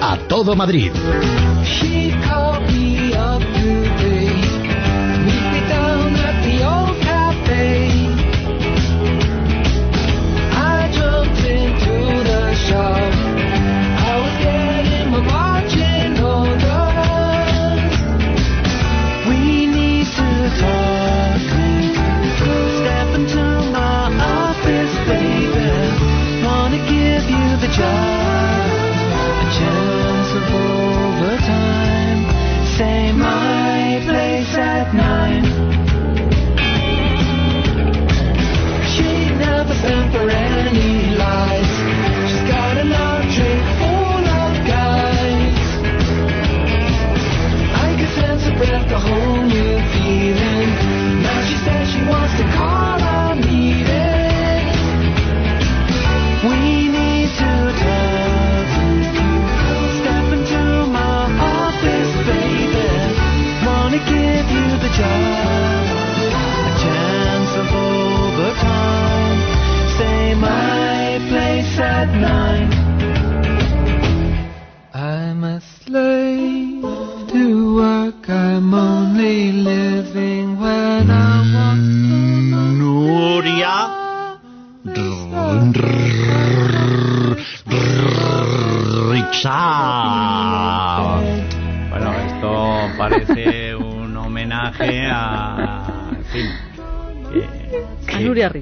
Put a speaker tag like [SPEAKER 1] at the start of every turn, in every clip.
[SPEAKER 1] A todo Madrid.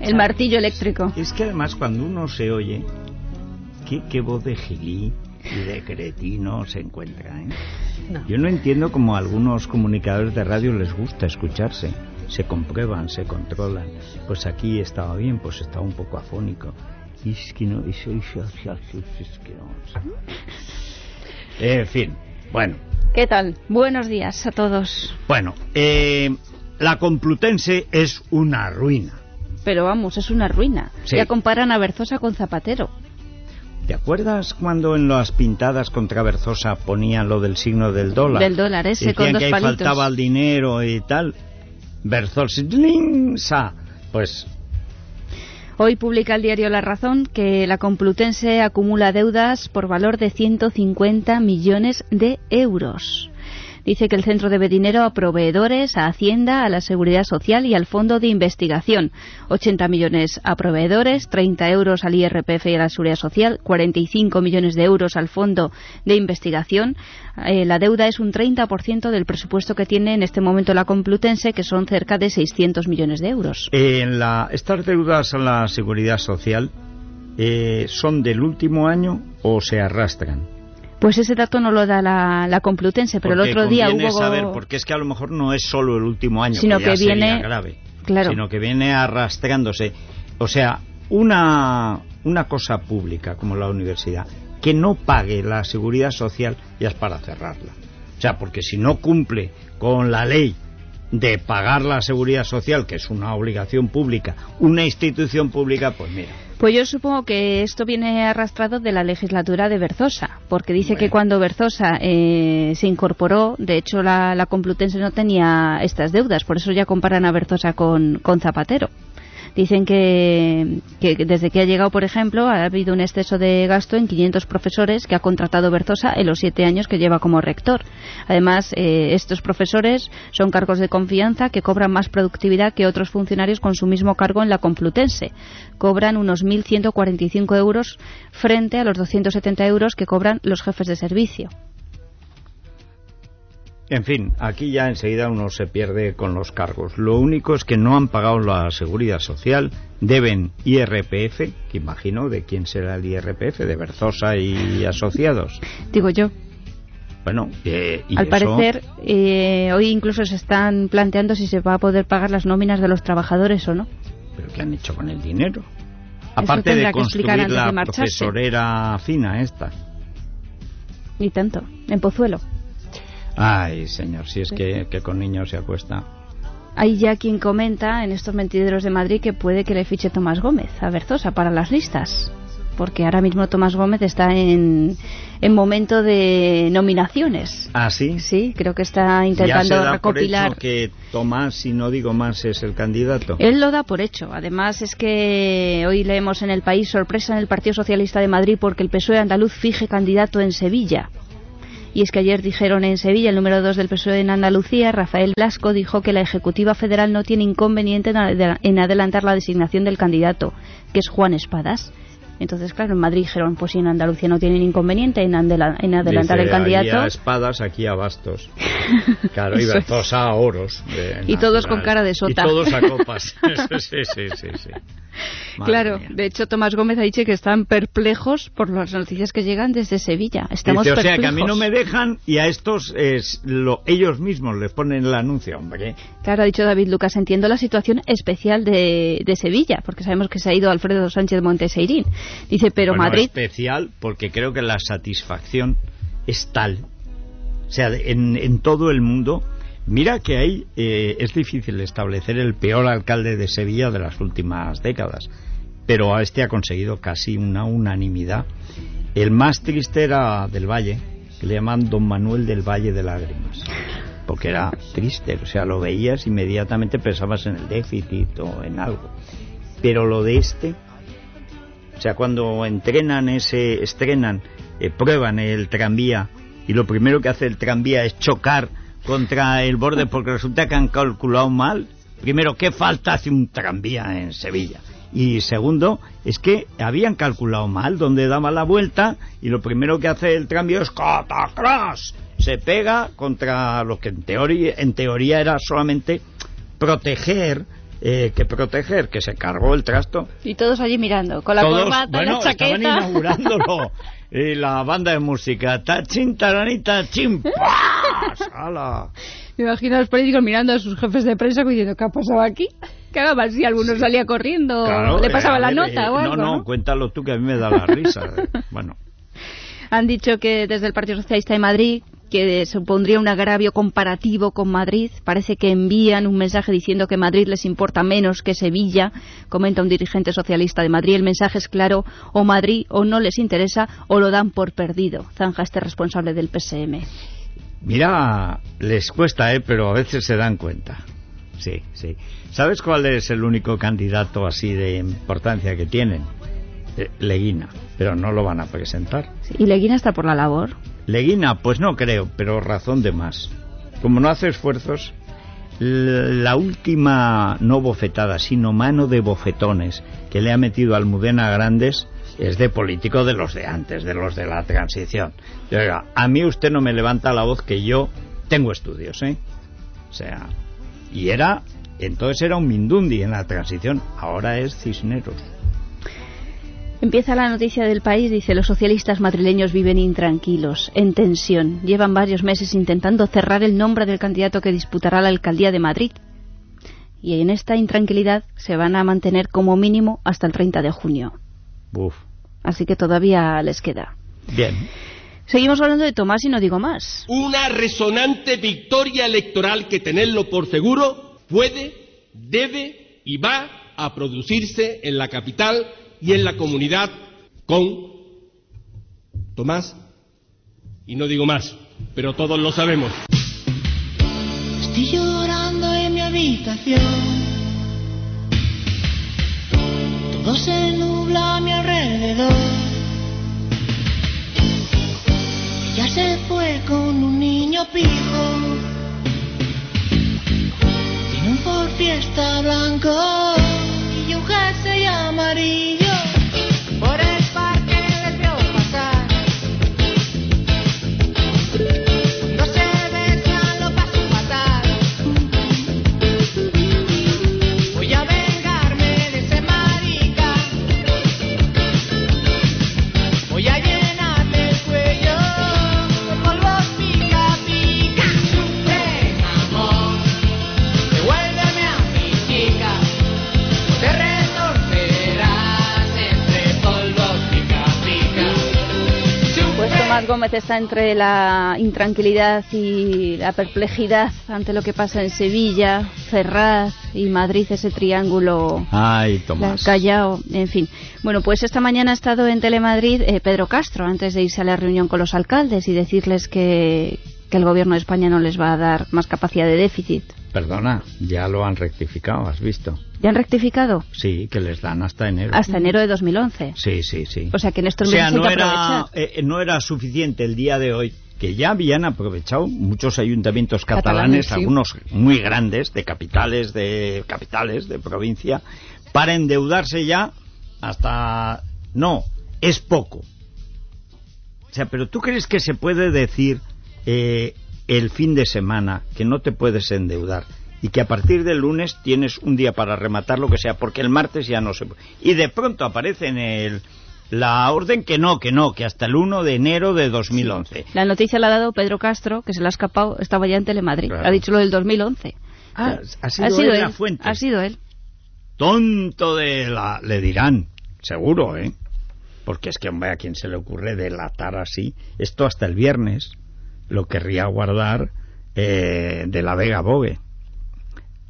[SPEAKER 2] El martillo eléctrico.
[SPEAKER 3] Es que además cuando uno se oye, qué, voz de gilí y de cretino se encuentra. ¿eh? Yo no entiendo cómo a algunos comunicadores de radio les gusta escucharse. Se comprueban, se controlan. Pues aquí estaba bien, pues estaba un poco afónico. Es que no, es, que no. En fin, bueno.
[SPEAKER 2] ¿Qué tal? Buenos días a todos.
[SPEAKER 3] Bueno, eh, la Complutense es una ruina
[SPEAKER 2] pero vamos, es una ruina. Ya comparan a Berzosa con Zapatero.
[SPEAKER 3] ¿Te acuerdas cuando en las pintadas contra Berzosa ponían lo del signo del dólar?
[SPEAKER 2] Del dólar ese, con dos
[SPEAKER 3] que ahí faltaba el dinero y tal. Berzosa, pues...
[SPEAKER 2] Hoy publica el diario La Razón que la Complutense acumula deudas por valor de 150 millones de euros. Dice que el centro debe dinero a proveedores, a Hacienda, a la Seguridad Social y al Fondo de Investigación. 80 millones a proveedores, 30 euros al IRPF y a la Seguridad Social, 45 millones de euros al Fondo de Investigación. Eh, la deuda es un 30% del presupuesto que tiene en este momento la Complutense, que son cerca de 600 millones de euros.
[SPEAKER 3] En la, estas deudas a la Seguridad Social eh, son del último año o se arrastran?
[SPEAKER 2] Pues ese dato no lo da la, Complutense, pero el otro día hubo...
[SPEAKER 3] saber, porque es que a lo mejor no es solo el último año, sino que, viene grave, claro. sino que viene arrastrándose. O sea, una, una cosa pública como la universidad que no pague la seguridad social ya es para cerrarla. O sea, porque si no cumple con la ley de pagar la seguridad social, que es una obligación pública, una institución pública, pues mira,
[SPEAKER 2] pues yo supongo que esto viene arrastrado de la legislatura de Berzosa, porque dice que cuando Berzosa eh, se incorporó, de hecho la, Complutense no tenía estas deudas, por eso ya comparan a Berzosa con Zapatero. Dicen que, desde que ha llegado, por ejemplo, ha habido un exceso de gasto en 500 profesores que ha contratado Berzosa en los siete años que lleva como rector. Además, eh, estos profesores son cargos de confianza que cobran más productividad que otros funcionarios con su mismo cargo en la Complutense. Cobran unos 1.145 euros frente a los 270 euros que cobran los jefes de servicio.
[SPEAKER 3] En fin, aquí ya enseguida uno se pierde con los cargos. Lo único es que no han pagado la seguridad social, deben IRPF, que imagino de quién será el IRPF, de Berzosa y asociados.
[SPEAKER 2] Digo yo.
[SPEAKER 3] Bueno, eh,
[SPEAKER 2] al parecer eh, hoy incluso se están planteando si se va a poder pagar las nóminas de los trabajadores o no.
[SPEAKER 3] ¿Pero qué han hecho con el dinero? Aparte de construir la profesorera fina esta.
[SPEAKER 2] Ni tanto, en Pozuelo.
[SPEAKER 3] Ay, señor, si es que, con niños se acuesta.
[SPEAKER 2] Hay ya quien comenta en estos mentideros de Madrid que puede que le fiche Tomás Gómez a Berzosa para las listas. porque ahora mismo Tomás Gómez está en, en momento de nominaciones.
[SPEAKER 3] ¿Ah, sí?
[SPEAKER 2] Sí, creo que está intentando
[SPEAKER 3] ya se da
[SPEAKER 2] recopilar.
[SPEAKER 3] Por hecho que Tomás, si no digo más, es el candidato.
[SPEAKER 2] Él lo da por hecho. Además, es que hoy leemos en el país sorpresa en el Partido Socialista de Madrid porque el PSOE andaluz fije candidato en Sevilla. Y es que ayer dijeron en Sevilla, el número 2 del PSOE en Andalucía, Rafael Blasco, dijo que la Ejecutiva Federal no tiene inconveniente en adelantar la designación del candidato, que es Juan Espadas. Entonces, claro, en Madrid dijeron, pues si en Andalucía no tienen inconveniente en, adelantar el candidato.
[SPEAKER 3] a espadas, aquí a bastos. Claro, y todos a oros.
[SPEAKER 2] y todos con cara de sota.
[SPEAKER 3] Y todos a copas. sí, sí, sí, sí.
[SPEAKER 2] claro, de hecho Tomás Gómez ha dicho que están perplejos por las noticias que llegan desde Sevilla. Estamos
[SPEAKER 3] o sea que a mí no me dejan y a estos es lo, ellos mismos les ponen el anuncio, hombre.
[SPEAKER 2] Claro, ha dicho David Lucas, entiendo la situación especial de, Sevilla, porque sabemos que se ha ido Alfredo Sánchez Monteseirín. Dice, pero Madrid...
[SPEAKER 3] especial porque creo que la satisfacción es tal. O sea, en, en todo el mundo Mira que ahí eh, es difícil establecer el peor alcalde de Sevilla de las últimas décadas, pero este ha conseguido casi una unanimidad. El más triste era del Valle, que le llaman Don Manuel del Valle de Lágrimas, porque era triste, o sea, lo veías inmediatamente pensabas en el déficit o en algo. Pero lo de este, o sea, cuando entrenan ese, estrenan, eh, prueban el tranvía y lo primero que hace el tranvía es chocar contra el borde porque resulta que han calculado mal. Primero, ¿qué falta hace un tranvía en Sevilla? Y segundo, es que habían calculado mal donde daba la vuelta y lo primero que hace el tranvía es catacras. Se pega contra lo que en en teoría era solamente proteger eh, que proteger, que se cargó el trasto.
[SPEAKER 2] Y todos allí mirando, con la corbata, la chaqueta.
[SPEAKER 3] estaban inaugurándolo. y la banda de música, tachín, taranita, ¡Hala!
[SPEAKER 2] Me imagino a los políticos mirando a sus jefes de prensa diciendo, ¿qué ha pasado aquí? ¿Qué haga si alguno salía corriendo? ¿Le pasaba la nota o algo?
[SPEAKER 3] No, no, cuéntalo tú que a mí me da la risa. bueno.
[SPEAKER 2] Han dicho que desde el Partido Socialista de Madrid que supondría un agravio comparativo con Madrid. Parece que envían un mensaje diciendo que Madrid les importa menos que Sevilla, comenta un dirigente socialista de Madrid. El mensaje es claro, o Madrid o no les interesa o lo dan por perdido. Zanja este responsable del PSM.
[SPEAKER 3] Mira, les cuesta, ¿eh? pero a veces se dan cuenta. Sí, sí. ¿Sabes cuál es el único candidato así de importancia que tienen? Eh, Leguina, pero no lo van a presentar.
[SPEAKER 2] ¿Y Leguina está por la labor?
[SPEAKER 3] Leguina, pues no creo, pero razón de más. Como no hace esfuerzos, la última no bofetada, sino mano de bofetones que le ha metido Almudena Grandes es de político de los de antes, de los de la transición. A mí usted no me levanta la voz que yo tengo estudios, ¿eh? O sea, y era, entonces era un Mindundi en la transición, ahora es Cisneros.
[SPEAKER 2] Empieza la noticia del país, dice, los socialistas madrileños viven intranquilos, en tensión. Llevan varios meses intentando cerrar el nombre del candidato que disputará la alcaldía de Madrid. Y en esta intranquilidad se van a mantener como mínimo hasta el 30 de junio.
[SPEAKER 3] Uf.
[SPEAKER 2] Así que todavía les queda.
[SPEAKER 3] Bien.
[SPEAKER 2] Seguimos hablando de Tomás y no digo más.
[SPEAKER 4] Una resonante victoria electoral que tenerlo por seguro puede, debe y va a producirse en la capital y en la comunidad con Tomás, y no digo más, pero todos lo sabemos.
[SPEAKER 5] Estoy llorando en mi habitación. Todo se nubla a mi alrededor. Ella se fue con un niño pijo. Tiene un por fiesta blanco y un jersey amarillo.
[SPEAKER 2] Tomás Gómez está entre la intranquilidad y la perplejidad ante lo que pasa en Sevilla, Ferraz y Madrid, ese triángulo
[SPEAKER 3] Ay, Tomás.
[SPEAKER 2] Callao, en fin. Bueno, pues esta mañana ha estado en Telemadrid eh, Pedro Castro antes de irse a la reunión con los alcaldes y decirles que, que el gobierno de España no les va a dar más capacidad de déficit.
[SPEAKER 3] Perdona, ya lo han rectificado, ¿has visto?
[SPEAKER 2] ¿Ya han rectificado?
[SPEAKER 3] Sí, que les dan hasta enero.
[SPEAKER 2] Hasta enero de 2011.
[SPEAKER 3] Sí, sí, sí.
[SPEAKER 2] O sea, que en estos meses
[SPEAKER 3] no
[SPEAKER 2] hay que
[SPEAKER 3] era, eh, no era suficiente el día de hoy que ya habían aprovechado muchos ayuntamientos catalanes, algunos muy grandes, de capitales, de capitales, de provincia, para endeudarse ya hasta... No, es poco. O sea, pero ¿tú crees que se puede decir eh, el fin de semana que no te puedes endeudar y que a partir del lunes tienes un día para rematar lo que sea, porque el martes ya no se puede. Y de pronto aparece en el, la orden que no, que no, que hasta el 1 de enero de 2011.
[SPEAKER 2] La noticia la ha dado Pedro Castro, que se la ha escapado, estaba ya en Telemadrid. Ha dicho lo del 2011.
[SPEAKER 3] Ah, ha sido, él, la fuente.
[SPEAKER 2] Ha sido él.
[SPEAKER 3] Tonto de la... le dirán, seguro, ¿eh? Porque es que, hombre, a quien se le ocurre delatar así, esto hasta el viernes lo querría guardar eh, de la Vega Bogue.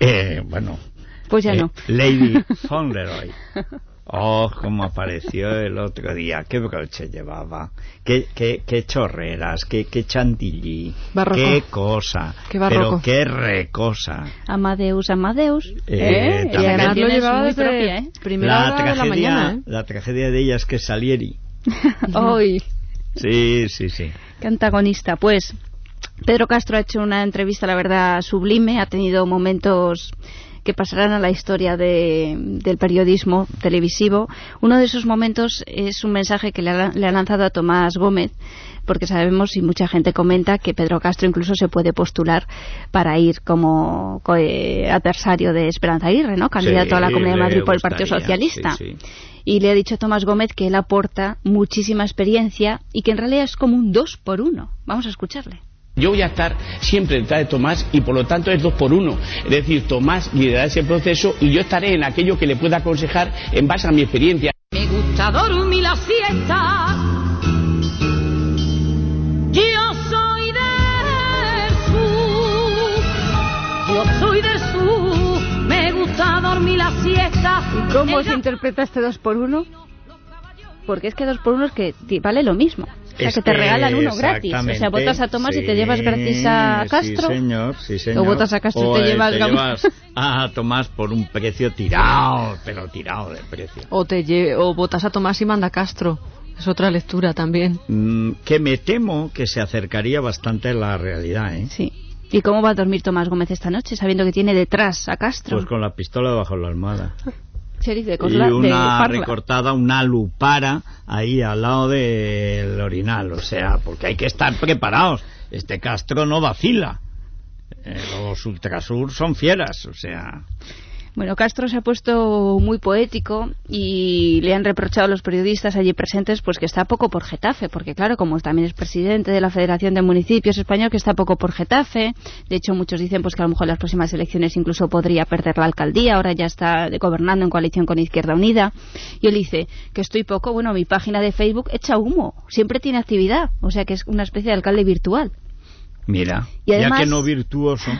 [SPEAKER 3] Eh, bueno,
[SPEAKER 2] pues ya
[SPEAKER 3] eh,
[SPEAKER 2] no.
[SPEAKER 3] Lady Fauntleroy. Oh, cómo apareció el otro día. Qué broche llevaba. Qué, qué, qué chorreras, qué, qué chantilly. Qué cosa.
[SPEAKER 2] Qué
[SPEAKER 3] Pero qué recosa.
[SPEAKER 2] Amadeus, Amadeus.
[SPEAKER 3] Eh,
[SPEAKER 2] y además lo llevaba desde propia, ¿eh?
[SPEAKER 3] primera la tragedia, de la mañana. ¿eh? La tragedia de ella es que Salieri.
[SPEAKER 2] Hoy.
[SPEAKER 3] Sí, sí, sí.
[SPEAKER 2] Qué antagonista. Pues Pedro Castro ha hecho una entrevista, la verdad, sublime. Ha tenido momentos que pasarán a la historia del periodismo televisivo. Uno de esos momentos es un mensaje que le ha, lanzado a Tomás Gómez, porque sabemos y mucha gente comenta que Pedro Castro incluso se puede postular para ir como eh, adversario de Esperanza Aguirre, ¿no? candidato a la Comunidad de Madrid por el Partido Socialista. y le ha dicho a Tomás Gómez que él aporta muchísima experiencia y que en realidad es como un dos por uno. Vamos a escucharle.
[SPEAKER 6] Yo voy a estar siempre detrás de Tomás y por lo tanto es dos por uno. Es decir, Tomás liderará ese proceso y yo estaré en aquello que le pueda aconsejar en base a mi experiencia.
[SPEAKER 5] Me gusta dormir la siesta. Yo soy del sur. Yo soy del sur. Me gusta dormir la siesta.
[SPEAKER 2] ¿Y cómo se interpreta este dos por uno? Porque es que dos por uno es que vale lo mismo. O sea, que te regalan uno gratis. O sea, votas a Tomás y te llevas gratis a Castro.
[SPEAKER 3] Sí, señor, sí, señor.
[SPEAKER 2] O votas a Castro y te llevas...
[SPEAKER 3] Te a Tomás por un precio tirado, pero tirado de precio.
[SPEAKER 2] O, te o votas a Tomás y manda a Castro. Es otra lectura también.
[SPEAKER 3] Mm, que me temo que se acercaría bastante a la realidad, ¿eh?
[SPEAKER 2] Sí. ¿Y cómo va a dormir Tomás Gómez esta noche, sabiendo que tiene detrás a Castro?
[SPEAKER 3] Pues con la pistola bajo la almohada.
[SPEAKER 2] y
[SPEAKER 3] una recortada, una lupara ahí al lado del orinal, o sea, porque hay que estar preparados. Este Castro no vacila. Eh, los Ultrasur son fieras, o sea...
[SPEAKER 2] Bueno, Castro se ha puesto muy poético y le han reprochado a los periodistas allí presentes pues que está poco por Getafe, porque claro, como también es presidente de la Federación de Municipios Español, que está poco por Getafe. De hecho, muchos dicen pues que a lo mejor en las próximas elecciones incluso podría perder la alcaldía, ahora ya está gobernando en coalición con Izquierda Unida. Y él dice que estoy poco, bueno, mi página de Facebook echa humo, siempre tiene actividad, o sea que es una especie de alcalde virtual.
[SPEAKER 3] Mira, ya que no virtuoso.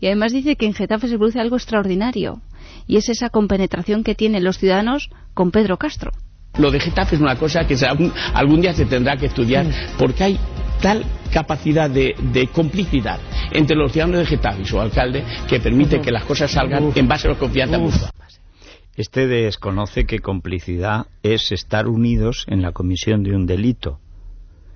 [SPEAKER 2] Y además dice que en Getafe se produce algo extraordinario, y es esa compenetración que tienen los ciudadanos con Pedro Castro.
[SPEAKER 6] Lo de Getafe es una cosa que algún, día se tendrá que estudiar, porque hay tal capacidad de, complicidad entre los ciudadanos de Getafe y su alcalde que permite que las cosas salgan en base a la confianza mutua.
[SPEAKER 3] Este desconoce que complicidad es estar unidos en la comisión de un delito.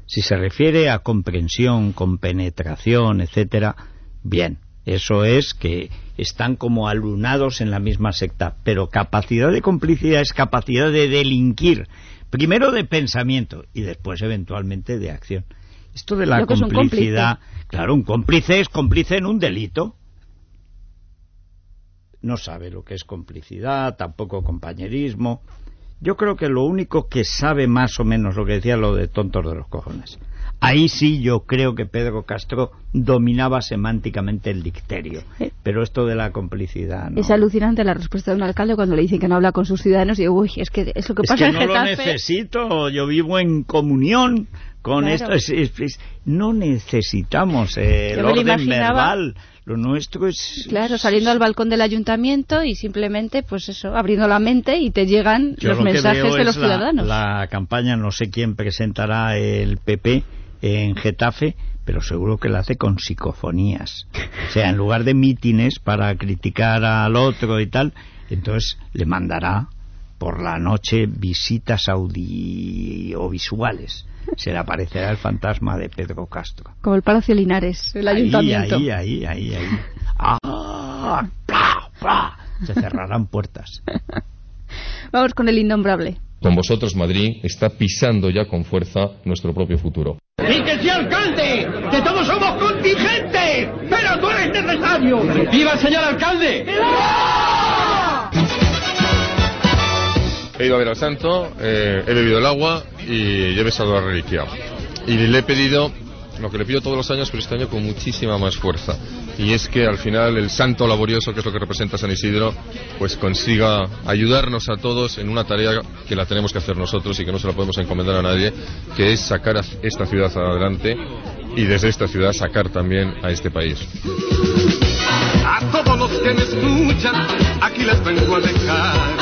[SPEAKER 3] Si se refiere a comprensión, compenetración, etcétera, bien. Eso es que están como alunados en la misma secta. Pero capacidad de complicidad es capacidad de delinquir. Primero de pensamiento y después eventualmente de acción. Esto de la complicidad... Claro, un cómplice es cómplice en un delito. No sabe lo que es complicidad, tampoco compañerismo. Yo creo que lo único que sabe más o menos lo que decía lo de tontos de los cojones Ahí sí yo creo que Pedro Castro dominaba semánticamente el dicterio, pero esto de la complicidad
[SPEAKER 2] Es alucinante la respuesta de un alcalde cuando le dicen que no habla con sus ciudadanos y uy, es que es lo que pasa
[SPEAKER 3] que no lo necesito, yo vivo en comunión con esto. no necesitamos eh, el orden verbal. Lo nuestro es...
[SPEAKER 2] Claro, saliendo al balcón del ayuntamiento y simplemente, pues eso, abriendo la mente y te llegan los mensajes de los ciudadanos.
[SPEAKER 3] La, campaña, no sé quién presentará el PP en Getafe, pero seguro que la hace con psicofonías. O sea, en lugar de mítines para criticar al otro y tal, entonces le mandará por la noche visitas audiovisuales. Se le aparecerá el fantasma de Pedro Castro.
[SPEAKER 2] Como el Palacio Linares, el ayuntamiento.
[SPEAKER 3] Ahí, ahí, ahí, ahí. ¡Ah! Se cerrarán puertas.
[SPEAKER 2] Vamos con el innombrable.
[SPEAKER 7] Con vosotros Madrid está pisando ya con fuerza nuestro propio futuro.
[SPEAKER 8] ¡Y que sea alcalde! ¡Que todos somos contingentes! ¡Pero tú eres necesario! ¡Viva el señor alcalde!
[SPEAKER 7] He ido a ver al santo, eh, he bebido el agua y he besado la reliquia. Y le he pedido lo que le pido todos los años, pero este año con muchísima más fuerza. Y es que al final el santo laborioso, que es lo que representa San Isidro, pues consiga ayudarnos a todos en una tarea que la tenemos que hacer nosotros y que no se la podemos encomendar a nadie, que es sacar a esta ciudad adelante y desde esta ciudad sacar también a este país.
[SPEAKER 9] A todos los que me escuchan, aquí les vengo a dejar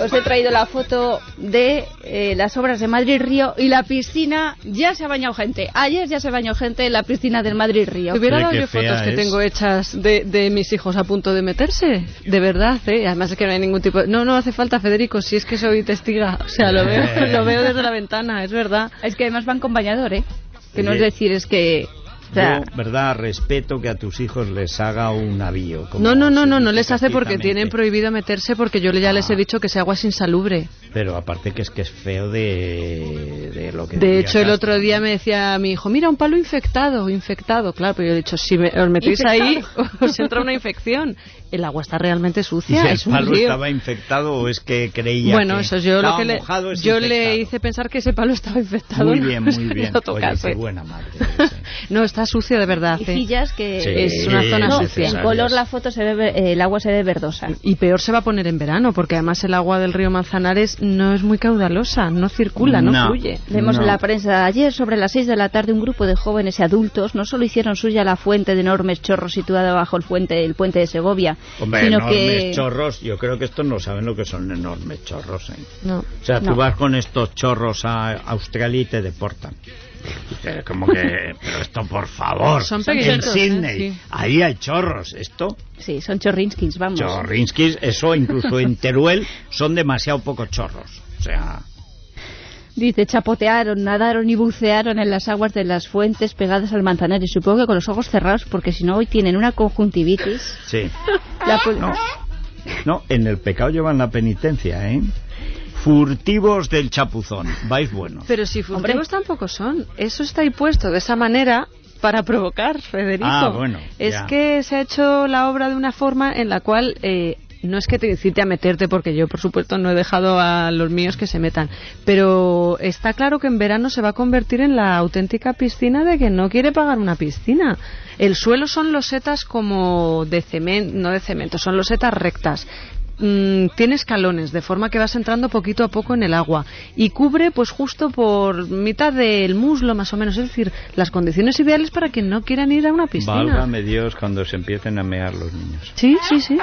[SPEAKER 2] os he traído la foto de eh, las obras de Madrid Río y la piscina ya se ha bañado gente. Ayer ya se bañó gente en la piscina del Madrid Río.
[SPEAKER 10] hubiera dado yo fotos que tengo hechas de, mis hijos a punto de meterse. De verdad, ¿eh? Además es que no hay ningún tipo No, no hace falta, Federico, si es que soy testiga. O sea, lo veo, lo veo desde la ventana, es verdad.
[SPEAKER 2] Es que además van con bañador, ¿eh? Que no es decir, es que
[SPEAKER 3] yo, ¿verdad? Respeto que a tus hijos les haga un navío.
[SPEAKER 10] No, no, no, no, no les hace porque tienen prohibido meterse porque yo ya les he ah. dicho que ese agua es insalubre.
[SPEAKER 3] Pero aparte que es que es feo de, de lo que...
[SPEAKER 10] De hecho, el otro día me decía mi hijo, mira, un palo infectado, infectado. Claro, pero yo he dicho, si os metéis ahí, os entra una infección el agua está realmente sucia.
[SPEAKER 3] ¿Y el palo estaba infectado o es que creía
[SPEAKER 10] bueno,
[SPEAKER 3] que
[SPEAKER 10] eso yo lo que le, yo le hice pensar que ese palo estaba infectado.
[SPEAKER 3] Muy bien, muy bien. Oye, qué buena madre.
[SPEAKER 10] no, está sucio de verdad.
[SPEAKER 2] ¿eh?
[SPEAKER 10] que es una zona sucia.
[SPEAKER 2] En color la foto se ve, el agua se ve verdosa.
[SPEAKER 10] Y peor se va a poner en verano, porque además el agua del río Manzanares no es muy caudalosa, no circula, no, fluye.
[SPEAKER 2] Vemos en la prensa ayer sobre las 6 de la tarde un grupo de jóvenes y adultos no solo hicieron suya la fuente de enormes chorros situada bajo el puente, el puente de Segovia,
[SPEAKER 3] Hombre, enormes chorros, yo creo que estos no saben lo que son enormes chorros. ¿eh? No. O sea, tú vas con estos chorros a Australia y te deportan. Como que, pero esto por favor,
[SPEAKER 10] son en
[SPEAKER 3] Sydney, ahí hay chorros, ¿esto?
[SPEAKER 2] Sí, son chorrinskis, vamos.
[SPEAKER 3] Chorrinskis, eso incluso en Teruel son demasiado pocos chorros, o sea...
[SPEAKER 2] Dice, chapotearon, nadaron y bucearon en las aguas de las fuentes pegadas al manzanares. Supongo que con los ojos cerrados, porque si no hoy tienen una conjuntivitis.
[SPEAKER 3] Sí. no, no, en el pecado llevan la penitencia, ¿eh? Furtivos del chapuzón, vais buenos.
[SPEAKER 10] Pero si furtivos tampoco son. Eso está ahí puesto de esa manera para provocar, Federico.
[SPEAKER 3] Ah, bueno.
[SPEAKER 10] Es que se ha hecho la obra de una forma en la cual eh, no es que te incite a meterte, porque yo, por supuesto, no he dejado a los míos que se metan, pero está claro que en verano se va a convertir en la auténtica piscina de que no quiere pagar una piscina. El suelo son losetas como de cemento, no de cemento, son losetas rectas. Mm, tiene escalones, de forma que vas entrando poquito a poco en el agua y cubre pues justo por mitad del muslo más o menos, es decir, las condiciones ideales para que no quieran ir a una piscina.
[SPEAKER 3] Válgame Dios cuando se empiecen a mear los niños.
[SPEAKER 10] Sí, sí, sí.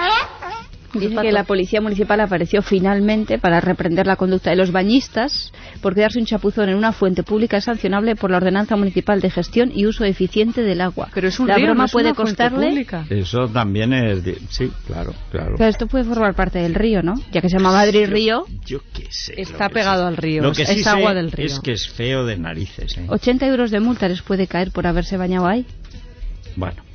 [SPEAKER 2] Dice que la policía municipal apareció finalmente para reprender la conducta de los bañistas por quedarse un chapuzón en una fuente pública sancionable por la ordenanza municipal de gestión y uso eficiente del agua.
[SPEAKER 10] Pero es un
[SPEAKER 2] la broma
[SPEAKER 10] no
[SPEAKER 2] puede costarle.
[SPEAKER 3] Eso también es. Sí, claro, claro.
[SPEAKER 2] Pero esto puede formar parte del río, ¿no? Ya que se llama Madrid Río.
[SPEAKER 3] Yo qué sé.
[SPEAKER 10] Está pegado al río.
[SPEAKER 3] Lo que
[SPEAKER 10] es agua del río.
[SPEAKER 3] Es que es feo de narices. ¿eh?
[SPEAKER 2] 80 euros de multa les puede caer por haberse bañado ahí.
[SPEAKER 3] Bueno.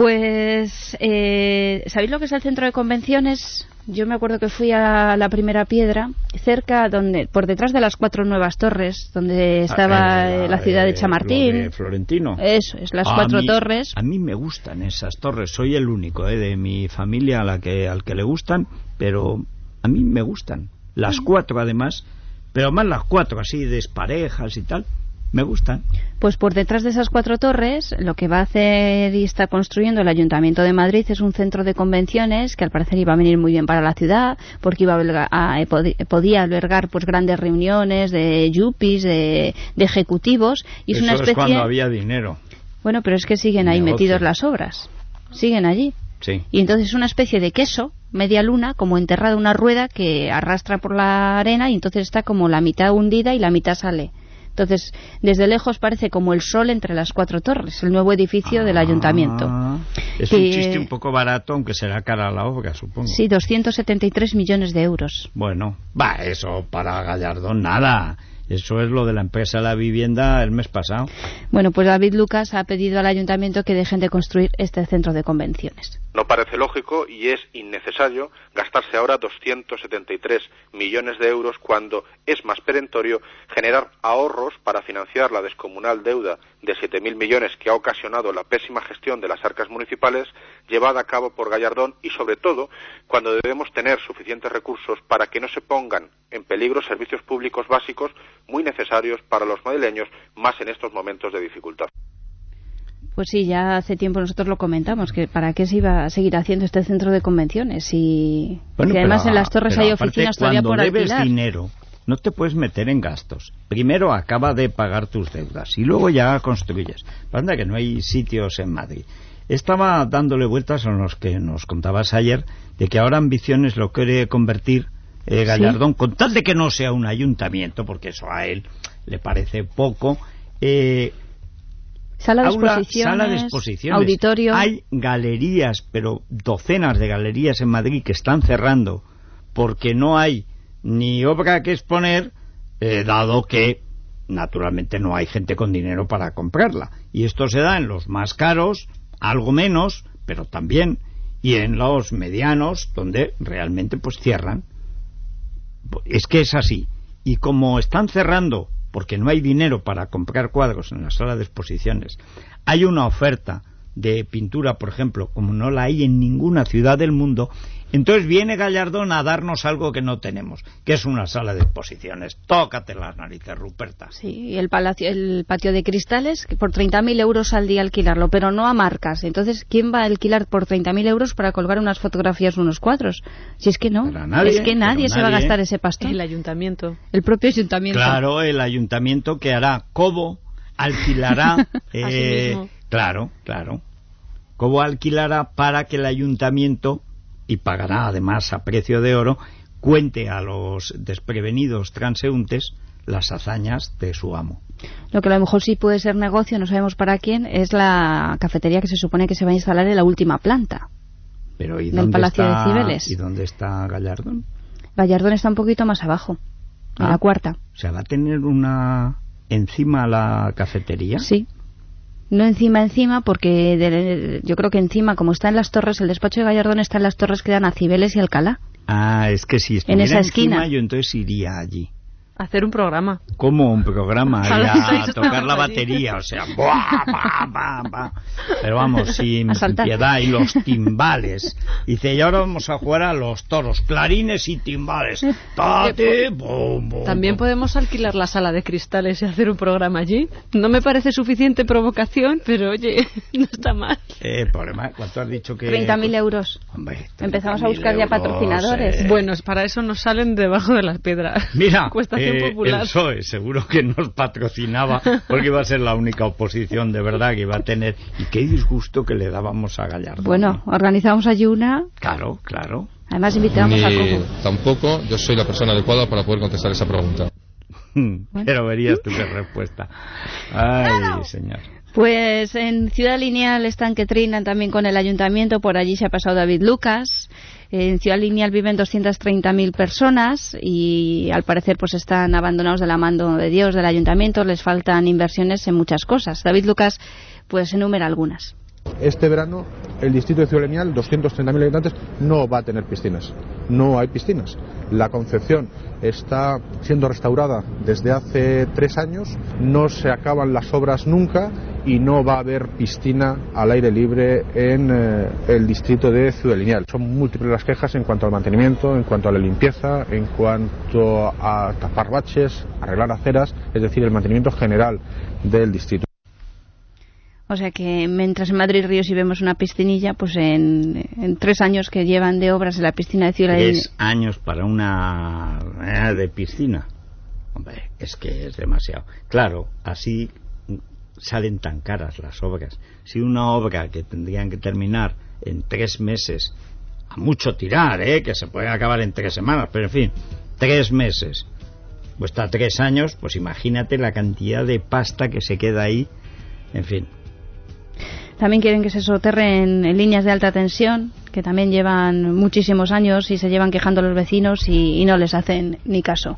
[SPEAKER 2] Pues, eh, ¿sabéis lo que es el centro de convenciones? Yo me acuerdo que fui a la primera piedra, cerca, donde, por detrás de las cuatro nuevas torres, donde estaba ah, la, ciudad de Chamartín.
[SPEAKER 3] Florentino.
[SPEAKER 2] Eso, es las cuatro torres.
[SPEAKER 3] A mí me gustan esas torres, soy el único eh, de mi familia a la que, al que le gustan, pero a mí me gustan. Las cuatro además, pero más las cuatro así, desparejas y tal me gustan.
[SPEAKER 2] Pues por detrás de esas cuatro torres, lo que va a hacer y está construyendo el Ayuntamiento de Madrid es un centro de convenciones que al parecer iba a venir muy bien para la ciudad, porque iba a, podía albergar pues grandes reuniones de yuppies, de, ejecutivos. Y es una especie...
[SPEAKER 3] cuando había dinero.
[SPEAKER 2] Bueno, pero es que siguen ahí metidos las obras. Siguen allí.
[SPEAKER 3] Sí.
[SPEAKER 2] Y entonces es una especie de queso, media luna, como enterrada una rueda que arrastra por la arena y entonces está como la mitad hundida y la mitad sale. Entonces, desde lejos parece como el sol entre las cuatro torres, el nuevo edificio del ayuntamiento.
[SPEAKER 3] Ah, es un chiste un poco barato, aunque será cara a la obra, supongo.
[SPEAKER 2] Sí, 273 millones de euros.
[SPEAKER 3] Bueno, va, eso para Gallardón nada. Eso es lo de la empresa La Vivienda el mes pasado.
[SPEAKER 2] Bueno, pues David Lucas ha pedido al ayuntamiento que dejen de construir este centro de convenciones.
[SPEAKER 11] No parece lógico y es innecesario gastarse ahora 273 millones de euros cuando es más perentorio generar ahorros para financiar la descomunal deuda de 7.000 millones que ha ocasionado la pésima gestión de las arcas municipales llevada a cabo por Gallardón y sobre todo cuando debemos tener suficientes recursos para que no se pongan en peligro servicios públicos básicos muy necesarios para los madrileños más en estos momentos de dificultad.
[SPEAKER 2] Pues sí, ya hace tiempo nosotros lo comentamos, que para qué se iba a seguir haciendo este centro de convenciones y además en las torres hay oficinas todavía por
[SPEAKER 3] debes dinero, no te puedes meter en gastos. Primero acaba de pagar tus deudas y luego ya construyes. Pasa que no hay sitios en Madrid. Estaba dándole vueltas a los que nos contabas ayer de que ahora Ambiciones lo quiere convertir eh, Gallardón, con tal de que no sea un ayuntamiento, porque eso a él le parece poco, eh,
[SPEAKER 2] Sala de, exposiciones, auditorio.
[SPEAKER 3] Hay galerías, pero docenas de galerías en Madrid que están cerrando porque no hay ni obra que exponer, eh, dado que naturalmente no hay gente con dinero para comprarla. Y esto se da en los más caros, algo menos, pero también, y en los medianos, donde realmente pues cierran. Es que es así. Y como están cerrando porque no hay dinero para comprar cuadros en la sala de exposiciones, hay una oferta de pintura, por ejemplo, como no la hay en ninguna ciudad del mundo, entonces viene Gallardón a darnos algo que no tenemos, que es una sala de exposiciones. Tócate las narices, Ruperta.
[SPEAKER 2] Sí, y el, palacio, el patio de cristales, por 30.000 euros al día alquilarlo, pero no a marcas. Entonces, ¿quién va a alquilar por 30.000 euros para colgar unas fotografías o unos cuadros? Si es que no, es que nadie se va a gastar ese pastel.
[SPEAKER 10] El ayuntamiento.
[SPEAKER 2] El propio ayuntamiento.
[SPEAKER 3] Claro, el ayuntamiento que hará Cobo, alquilará... eh, claro, claro. Cobo alquilará para que el ayuntamiento y pagará además a precio de oro, cuente a los desprevenidos transeúntes las hazañas de su amo.
[SPEAKER 2] Lo que a lo mejor sí puede ser negocio, no sabemos para quién, es la cafetería que se supone que se va a instalar en la última planta
[SPEAKER 3] Pero, ¿y
[SPEAKER 2] del Palacio
[SPEAKER 3] de
[SPEAKER 2] Cibeles.
[SPEAKER 3] ¿Y dónde está Gallardón?
[SPEAKER 2] Gallardón está un poquito más abajo, en la ah, cuarta.
[SPEAKER 3] O sea, ¿va a tener una encima la cafetería?
[SPEAKER 2] Sí no encima encima porque yo creo que encima como está en las torres el despacho de Gallardón está en las torres que dan a Cibeles y Alcalá.
[SPEAKER 3] Ah es que si estuviera en esa esquina. yo entonces iría allí
[SPEAKER 10] hacer un programa.
[SPEAKER 3] ¿Cómo un programa? a tocar la batería, o sea, pero vamos, sin piedad, y los timbales. Dice, y ahora vamos a jugar a los toros, clarines y timbales.
[SPEAKER 10] También podemos alquilar la sala de cristales y hacer un programa allí. No me parece suficiente provocación, pero oye, no está mal.
[SPEAKER 3] Eh, problema, ¿cuánto has dicho que...?
[SPEAKER 2] 30.000 euros. Empezamos a buscar ya patrocinadores.
[SPEAKER 10] Eh. Bueno, para eso nos salen debajo de las piedras.
[SPEAKER 3] Mira, Cuesta el PSOE seguro que nos patrocinaba porque iba a ser la única oposición de verdad que iba a tener. Y qué disgusto que le dábamos a Gallardo.
[SPEAKER 2] Bueno, organizamos allí una.
[SPEAKER 3] Claro, claro.
[SPEAKER 2] Además invitamos a Coco.
[SPEAKER 7] Tampoco yo soy la persona adecuada para poder contestar esa pregunta.
[SPEAKER 3] Pero verías tú qué respuesta. Ay, señor.
[SPEAKER 2] Pues en Ciudad Lineal están que trinan también con el ayuntamiento, por allí se ha pasado David Lucas. En Ciudad Lineal viven 230.000 personas y al parecer pues están abandonados de la mano de Dios del ayuntamiento, les faltan inversiones en muchas cosas. David Lucas pues enumera algunas.
[SPEAKER 12] Este verano el distrito de Ciudad Lineal, 230.000 habitantes, no va a tener piscinas. No hay piscinas. La Concepción está siendo restaurada desde hace tres años, no se acaban las obras nunca y no va a haber piscina al aire libre en eh, el distrito de Ciudad Lineal. Son múltiples las quejas en cuanto al mantenimiento, en cuanto a la limpieza, en cuanto a tapar baches, arreglar aceras, es decir, el mantenimiento general del distrito.
[SPEAKER 2] O sea que mientras en Madrid Ríos y vemos una piscinilla, pues en, tres años que llevan de obras en la piscina de Ciudad
[SPEAKER 3] Tres años para una eh, de piscina. Hombre, es que es demasiado. Claro, así salen tan caras las obras. Si una obra que tendrían que terminar en tres meses, a mucho tirar, ¿eh? que se puede acabar en tres semanas, pero en fin, tres meses, cuesta tres años, pues imagínate la cantidad de pasta que se queda ahí, en fin,
[SPEAKER 2] también quieren que se soterren en líneas de alta tensión, que también llevan muchísimos años y se llevan quejando los vecinos y, no les hacen ni caso.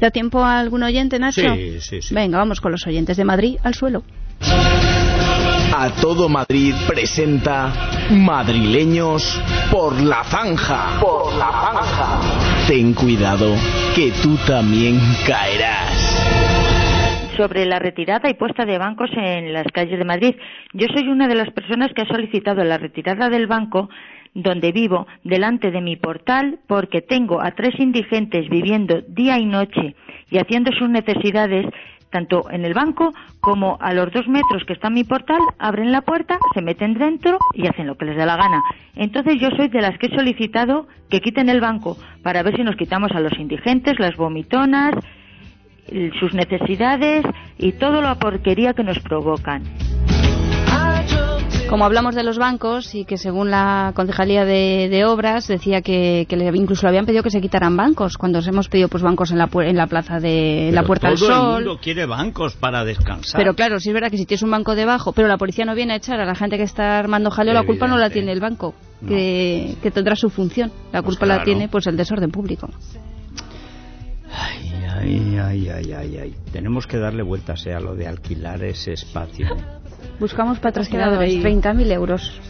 [SPEAKER 2] ¿Da tiempo a algún oyente, Nacho?
[SPEAKER 3] Sí, sí, sí.
[SPEAKER 2] Venga, vamos con los oyentes de Madrid al suelo.
[SPEAKER 13] A todo Madrid presenta Madrileños por la zanja.
[SPEAKER 14] Por la zanja.
[SPEAKER 13] Ten cuidado, que tú también caerás
[SPEAKER 15] sobre la retirada y puesta de bancos en las calles de Madrid. Yo soy una de las personas que ha solicitado la retirada del banco donde vivo delante de mi portal porque tengo a tres indigentes viviendo día y noche y haciendo sus necesidades tanto en el banco como a los dos metros que está mi portal, abren la puerta, se meten dentro y hacen lo que les da la gana. Entonces yo soy de las que he solicitado que quiten el banco para ver si nos quitamos a los indigentes, las vomitonas, sus necesidades y toda la porquería que nos provocan.
[SPEAKER 2] Como hablamos de los bancos y que según la Concejalía de, Obras decía que, incluso le habían pedido que se quitaran bancos cuando hemos pedido pues bancos en la, en la plaza de la Puerta del Sol.
[SPEAKER 3] Todo el mundo quiere bancos para descansar.
[SPEAKER 2] Pero claro, si es verdad que si tienes un banco debajo, pero la policía no viene a echar a la gente que está armando jaleo, la culpa no la tiene el banco, que, tendrá su función. La pues culpa la tiene pues el desorden público.
[SPEAKER 3] Ay, ay, ay, ay, ay. Tenemos que darle vueltas a lo de alquilar ese espacio.
[SPEAKER 2] Buscamos patrocinadores, 30.000 euros.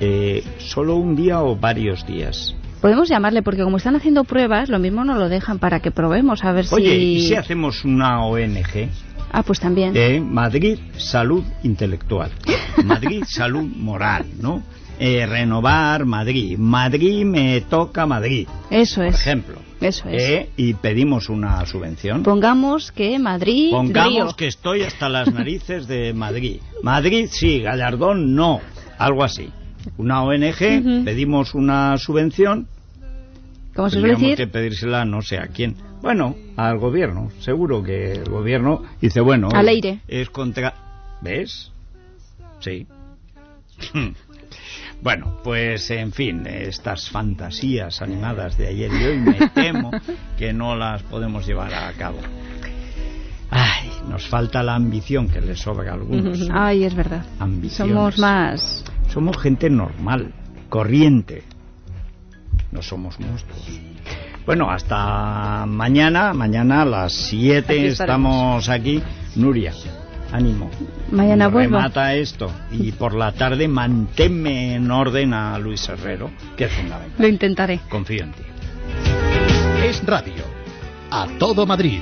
[SPEAKER 3] Eh, ¿Solo un día o varios días?
[SPEAKER 2] Podemos llamarle porque como están haciendo pruebas, lo mismo nos lo dejan para que probemos a ver
[SPEAKER 3] Oye,
[SPEAKER 2] si...
[SPEAKER 3] ¿y si hacemos una ONG?
[SPEAKER 2] Ah, pues también.
[SPEAKER 3] De Madrid Salud Intelectual. Madrid Salud Moral, ¿no? Eh, renovar Madrid. Madrid me toca Madrid.
[SPEAKER 2] Eso es.
[SPEAKER 3] Por ejemplo.
[SPEAKER 2] Eso es.
[SPEAKER 3] Eh, y pedimos una subvención.
[SPEAKER 2] Pongamos que Madrid.
[SPEAKER 3] Pongamos que estoy hasta las narices de Madrid. Madrid sí, Gallardón no. Algo así. Una ONG, pedimos una subvención.
[SPEAKER 2] ¿Cómo se suele decir?
[SPEAKER 3] que pedírsela no sé a quién. Bueno, al gobierno. Seguro que el gobierno dice, bueno.
[SPEAKER 2] Al aire.
[SPEAKER 3] Es contra. ¿Ves? Sí. Bueno, pues en fin, estas fantasías animadas de ayer y hoy me temo que no las podemos llevar a cabo. Ay, nos falta la ambición que les sobra a algunos.
[SPEAKER 2] Ay, es verdad. Somos más.
[SPEAKER 3] Somos gente normal, corriente. No somos monstruos. Bueno, hasta mañana. Mañana a las 7 estamos aquí. Nuria, ánimo.
[SPEAKER 2] Mañana vuelvo.
[SPEAKER 3] Remata esto. Y por la tarde manténme en orden a Luis Herrero, que es fundamental.
[SPEAKER 2] Lo intentaré.
[SPEAKER 3] Confío en ti.
[SPEAKER 1] Es Radio. A todo Madrid.